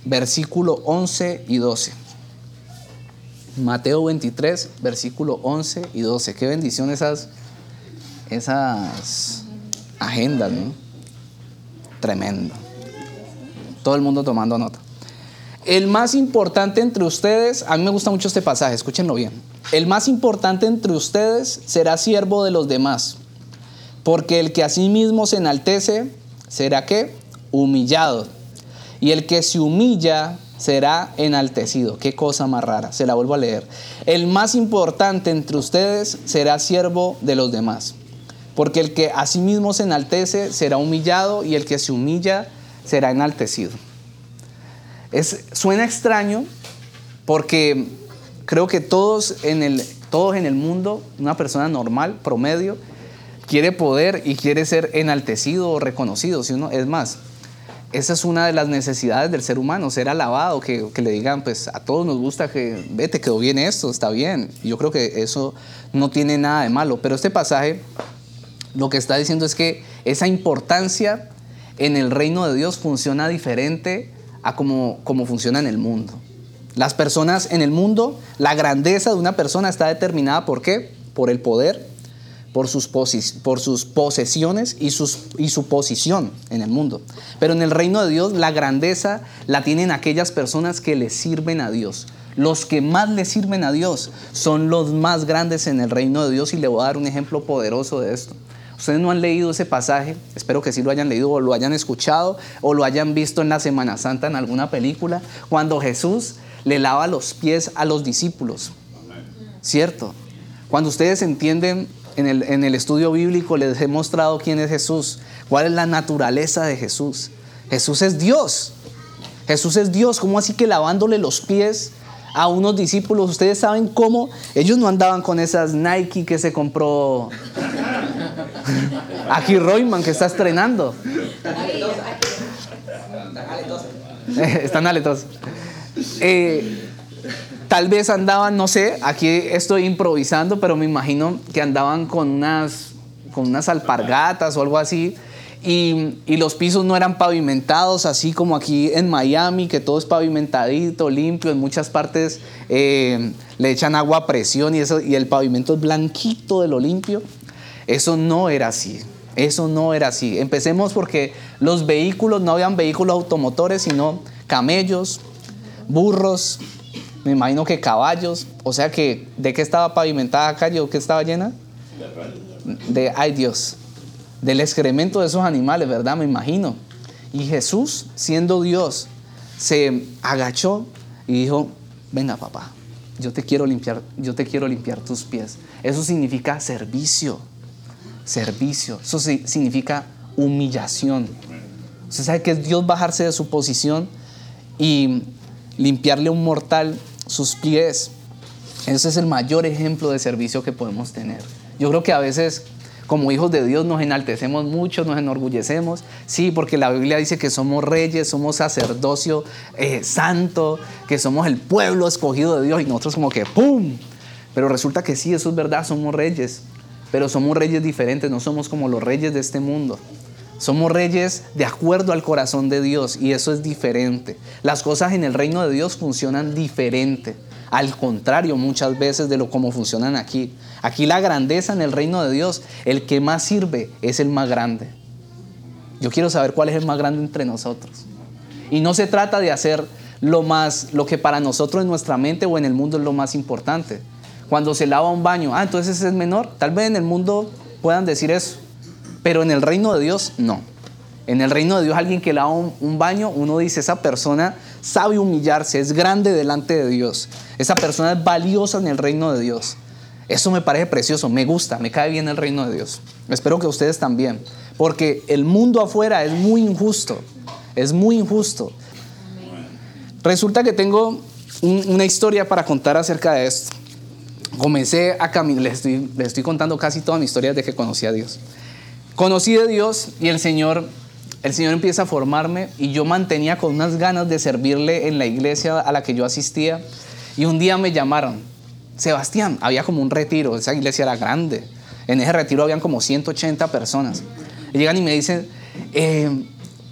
versículo 11 y 12. Mateo 23, versículo 11 y 12. Qué bendición esas, esas agendas, ¿no? Tremendo. Todo el mundo tomando nota. El más importante entre ustedes, a mí me gusta mucho este pasaje, escúchenlo bien. El más importante entre ustedes será siervo de los demás, porque el que a sí mismo se enaltece será que humillado y el que se humilla será enaltecido. Qué cosa más rara. Se la vuelvo a leer. El más importante entre ustedes será siervo de los demás. Porque el que a sí mismo se enaltece será humillado y el que se humilla será enaltecido. Es, suena extraño porque creo que todos en, el, todos en el mundo, una persona normal, promedio, quiere poder y quiere ser enaltecido o reconocido. Si uno, es más, esa es una de las necesidades del ser humano, ser alabado, que, le digan, pues a todos nos gusta que, vete, quedó bien esto, está bien. Yo creo que eso no tiene nada de malo, pero este pasaje lo que está diciendo es que esa importancia en el reino de Dios funciona diferente a como, como funciona en el mundo. Las personas en el mundo, la grandeza de una persona está determinada por qué? Por el poder, por sus, por sus posesiones y, sus, y su posición en el mundo. Pero en el reino de Dios la grandeza la tienen aquellas personas que le sirven a Dios. Los que más le sirven a Dios son los más grandes en el reino de Dios y le voy a dar un ejemplo poderoso de esto. Ustedes no han leído ese pasaje, espero que sí lo hayan leído o lo hayan escuchado o lo hayan visto en la Semana Santa en alguna película, cuando Jesús le lava los pies a los discípulos. ¿Cierto? Cuando ustedes entienden en el, estudio bíblico les he mostrado quién es Jesús, cuál es la naturaleza de Jesús. Jesús es Dios. Jesús es Dios. ¿Cómo así que lavándole los pies a unos discípulos? Ustedes saben cómo ellos no andaban con esas Nike que se compró *laughs* aquí Royman que está estrenando. *laughs* Están aletos. Eh, Tal vez andaban, no sé, aquí estoy improvisando, pero me imagino que andaban con unas, con unas alpargatas o algo así. Y, los pisos no eran pavimentados, así como aquí en Miami, que todo es pavimentadito, limpio. En muchas partes eh, le echan agua a presión y, eso, y el pavimento es blanquito de lo limpio. Eso no era así. Eso no era así. Empecemos porque los vehículos, no habían vehículos automotores, sino camellos, burros, me imagino que caballos, o sea que, ¿de qué estaba pavimentada la calle o qué estaba llena? De, ay Dios, del excremento de esos animales, ¿verdad? Me imagino. Y Jesús, siendo Dios, se agachó y dijo, venga papá, yo te quiero limpiar, yo te quiero limpiar tus pies. Eso significa servicio, servicio. Eso significa humillación. Usted sabe que es Dios bajarse de su posición y limpiarle a un mortal sus pies. Ese es el mayor ejemplo de servicio que podemos tener. Yo creo que a veces como hijos de Dios nos enaltecemos mucho, nos enorgullecemos. Sí, porque la Biblia dice que somos reyes, somos sacerdocio eh, santo, que somos el pueblo escogido de Dios y nosotros como que ¡pum! Pero resulta que sí, eso es verdad, somos reyes, pero somos reyes diferentes, no somos como los reyes de este mundo. Somos reyes de acuerdo al corazón de Dios y eso es diferente. Las cosas en el reino de Dios funcionan diferente. Al contrario, muchas veces de lo como funcionan aquí. Aquí la grandeza en el reino de Dios, el que más sirve es el más grande. Yo quiero saber cuál es el más grande entre nosotros. Y no se trata de hacer lo más lo que para nosotros en nuestra mente o en el mundo es lo más importante. Cuando se lava un baño, ah, entonces es menor. Tal vez en el mundo puedan decir eso. Pero en el reino de Dios, no. En el reino de Dios, alguien que lava un, baño, uno dice, esa persona sabe humillarse, es grande delante de Dios. Esa persona es valiosa en el reino de Dios. Eso me parece precioso, me gusta, me cae bien el reino de Dios. Espero que ustedes también, porque el mundo afuera es muy injusto, es muy injusto. Resulta que tengo una historia para contar acerca de esto. Comencé a caminar, les estoy, estoy contando casi toda mi historia de que conocí a Dios. Conocí a Dios y el Señor, el Señor empieza a formarme y yo mantenía con unas ganas de servirle en la iglesia a la que yo asistía. Y un día me llamaron, Sebastián, había como un retiro, esa iglesia era grande. En ese retiro habían como 180 personas. Y llegan y me dicen, eh,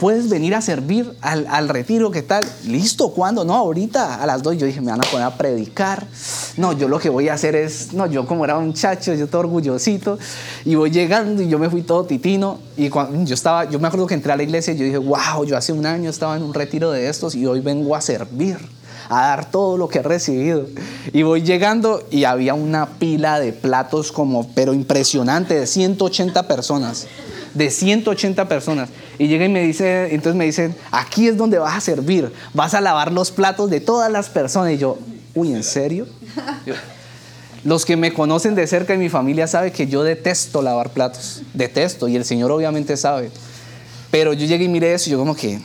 puedes venir a servir al, retiro, ¿qué tal? Listo, ¿cuándo? No, ahorita a las dos yo dije, me van a poner a predicar. No, yo lo que voy a hacer es, no, yo como era un chacho, yo todo orgullosito, y voy llegando y yo me fui todo titino. Y cuando yo estaba, yo me acuerdo que entré a la iglesia y yo dije, wow, yo hace un año estaba en un retiro de estos y hoy vengo a servir a dar todo lo que he recibido. Y voy llegando y había una pila de platos como, pero impresionante, de 180 personas de 180 personas. Y llega y me dice, entonces me dicen, aquí es donde vas a servir, vas a lavar los platos de todas las personas. Y yo, uy, ¿en serio? los que me conocen de cerca y mi familia saben que yo detesto lavar platos, detesto, y el Señor obviamente sabe. Pero yo llegué y miré eso y yo como que,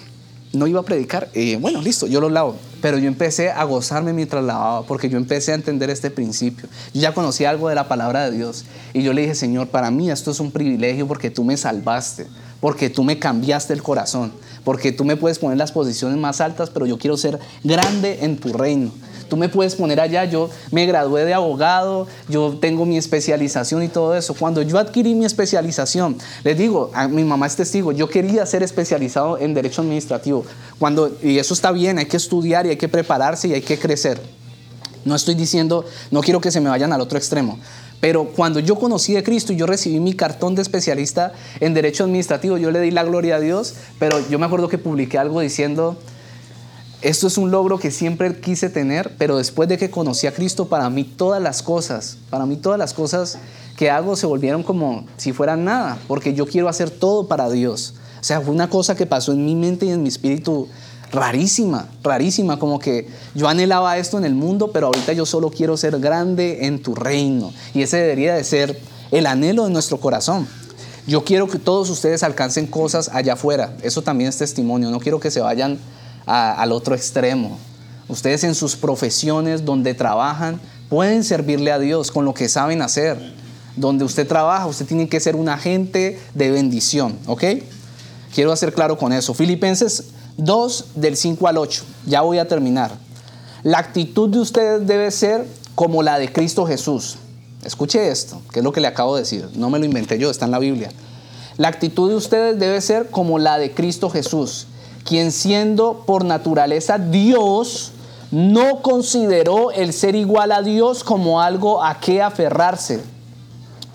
no iba a predicar. Eh, bueno, listo, yo lo lavo. Pero yo empecé a gozarme mientras lavaba, porque yo empecé a entender este principio. Yo ya conocía algo de la palabra de Dios. Y yo le dije, Señor, para mí esto es un privilegio porque tú me salvaste, porque tú me cambiaste el corazón, porque tú me puedes poner las posiciones más altas, pero yo quiero ser grande en tu reino. Tú me puedes poner allá, yo me gradué de abogado, yo tengo mi especialización y todo eso. Cuando yo adquirí mi especialización, les digo, a mi mamá es testigo, yo quería ser especializado en derecho administrativo. Cuando, y eso está bien, hay que estudiar y hay que prepararse y hay que crecer. No estoy diciendo, no quiero que se me vayan al otro extremo. Pero cuando yo conocí a Cristo y yo recibí mi cartón de especialista en Derecho Administrativo, yo le di la gloria a Dios, pero yo me acuerdo que publiqué algo diciendo, esto es un logro que siempre quise tener, pero después de que conocí a Cristo, para mí todas las cosas, para mí todas las cosas que hago se volvieron como si fueran nada, porque yo quiero hacer todo para Dios. O sea, fue una cosa que pasó en mi mente y en mi espíritu rarísima, rarísima, como que yo anhelaba esto en el mundo, pero ahorita yo solo quiero ser grande en tu reino. Y ese debería de ser el anhelo de nuestro corazón. Yo quiero que todos ustedes alcancen cosas allá afuera. Eso también es testimonio. No quiero que se vayan al otro extremo. Ustedes en sus profesiones donde trabajan pueden servirle a Dios con lo que saben hacer. Donde usted trabaja, usted tiene que ser un agente de bendición, ¿ok? Quiero hacer claro con eso. Filipenses 2 del 5 al 8. Ya voy a terminar. La actitud de ustedes debe ser como la de Cristo Jesús. Escuche esto, que es lo que le acabo de decir. No me lo inventé yo, está en la Biblia. La actitud de ustedes debe ser como la de Cristo Jesús quien siendo por naturaleza Dios, no consideró el ser igual a Dios como algo a qué aferrarse.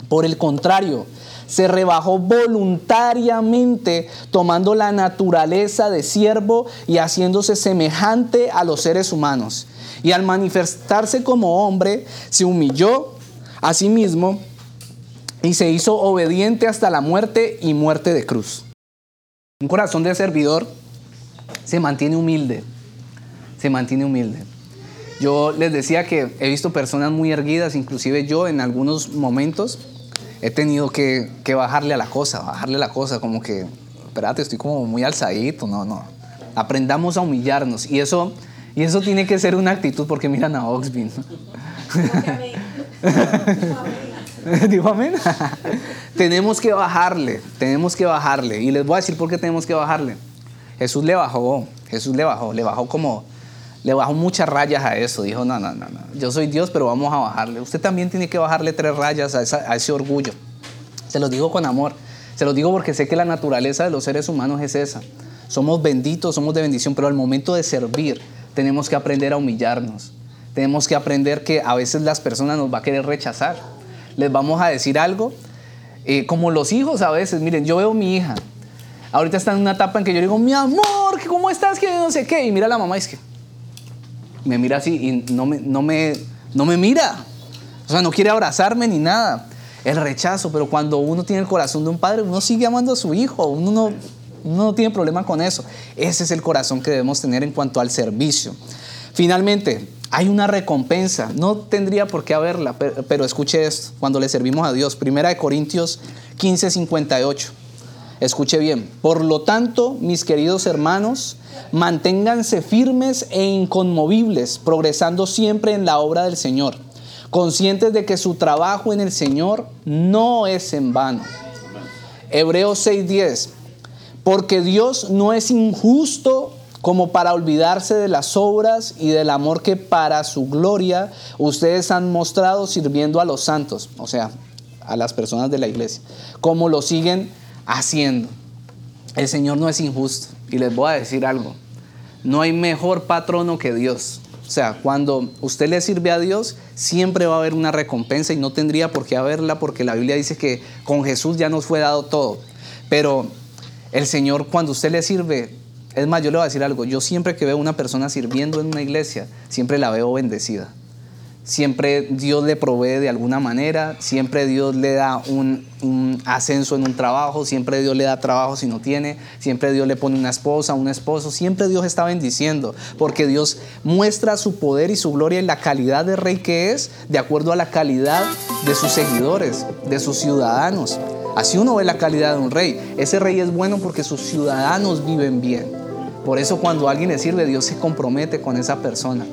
Por el contrario, se rebajó voluntariamente tomando la naturaleza de siervo y haciéndose semejante a los seres humanos. Y al manifestarse como hombre, se humilló a sí mismo y se hizo obediente hasta la muerte y muerte de cruz. Un corazón de servidor se mantiene humilde, se mantiene humilde. Yo les decía que he visto personas muy erguidas, inclusive yo en algunos momentos he tenido que, bajarle a la cosa, bajarle a la cosa, como que, espérate, estoy como muy alzadito, no, no. Aprendamos a humillarnos y eso, y eso tiene que ser una actitud porque miran a Oxby. *laughs* Dijo amén. *laughs* tenemos que bajarle, tenemos que bajarle. Y les voy a decir por qué tenemos que bajarle. Jesús le bajó, Jesús le bajó, le bajó como, le bajó muchas rayas a eso. Dijo, no, no, no, no, yo soy Dios, pero vamos a bajarle. Usted también tiene que bajarle tres rayas a, ese orgullo. Se lo digo con amor. Se lo digo porque sé que la naturaleza de los seres humanos es esa. Somos benditos, somos de bendición, pero al momento de servir tenemos que aprender a humillarnos. Tenemos que aprender que a veces las personas nos va a querer rechazar. Les vamos a decir algo. Eh, como los hijos a veces, miren, yo veo a mi hija. Ahorita está en una etapa en que yo digo, mi amor, ¿cómo estás? Que no sé qué. Y mira a la mamá es que me mira así y no me, no me, no me mira. O sea, no quiere abrazarme ni nada. El rechazo, pero cuando uno tiene el corazón de un padre, uno sigue amando a su hijo, uno no, no tiene problema con eso. Ese es el corazón que debemos tener en cuanto al servicio. Finalmente, hay una recompensa. No tendría por qué haberla, pero, pero escuche esto, cuando le servimos a Dios. Primera de Corintios 15, 58. Escuche bien. Por lo tanto, mis queridos hermanos, manténganse firmes e inconmovibles, progresando siempre en la obra del Señor, conscientes de que su trabajo en el Señor no es en vano. Hebreos 6:10. Porque Dios no es injusto como para olvidarse de las obras y del amor que para su gloria ustedes han mostrado sirviendo a los santos, o sea, a las personas de la iglesia, como lo siguen haciendo. El Señor no es injusto. Y les voy a decir algo. No hay mejor patrono que Dios. O sea, cuando usted le sirve a Dios, siempre va a haber una recompensa y no tendría por qué haberla porque la Biblia dice que con Jesús ya nos fue dado todo. Pero el Señor, cuando usted le sirve, es más, yo le voy a decir algo. Yo siempre que veo una persona sirviendo en una iglesia, siempre la veo bendecida. Siempre Dios le provee de alguna manera, siempre Dios le da un, ascenso en un trabajo, siempre Dios le da trabajo si no tiene, siempre Dios le pone una esposa, un esposo, siempre Dios está bendiciendo, porque Dios muestra su poder y su gloria en la calidad de rey que es, de acuerdo a la calidad de sus seguidores, de sus ciudadanos. Así uno ve la calidad de un rey. Ese rey es bueno porque sus ciudadanos viven bien. Por eso cuando alguien le sirve, Dios se compromete con esa persona.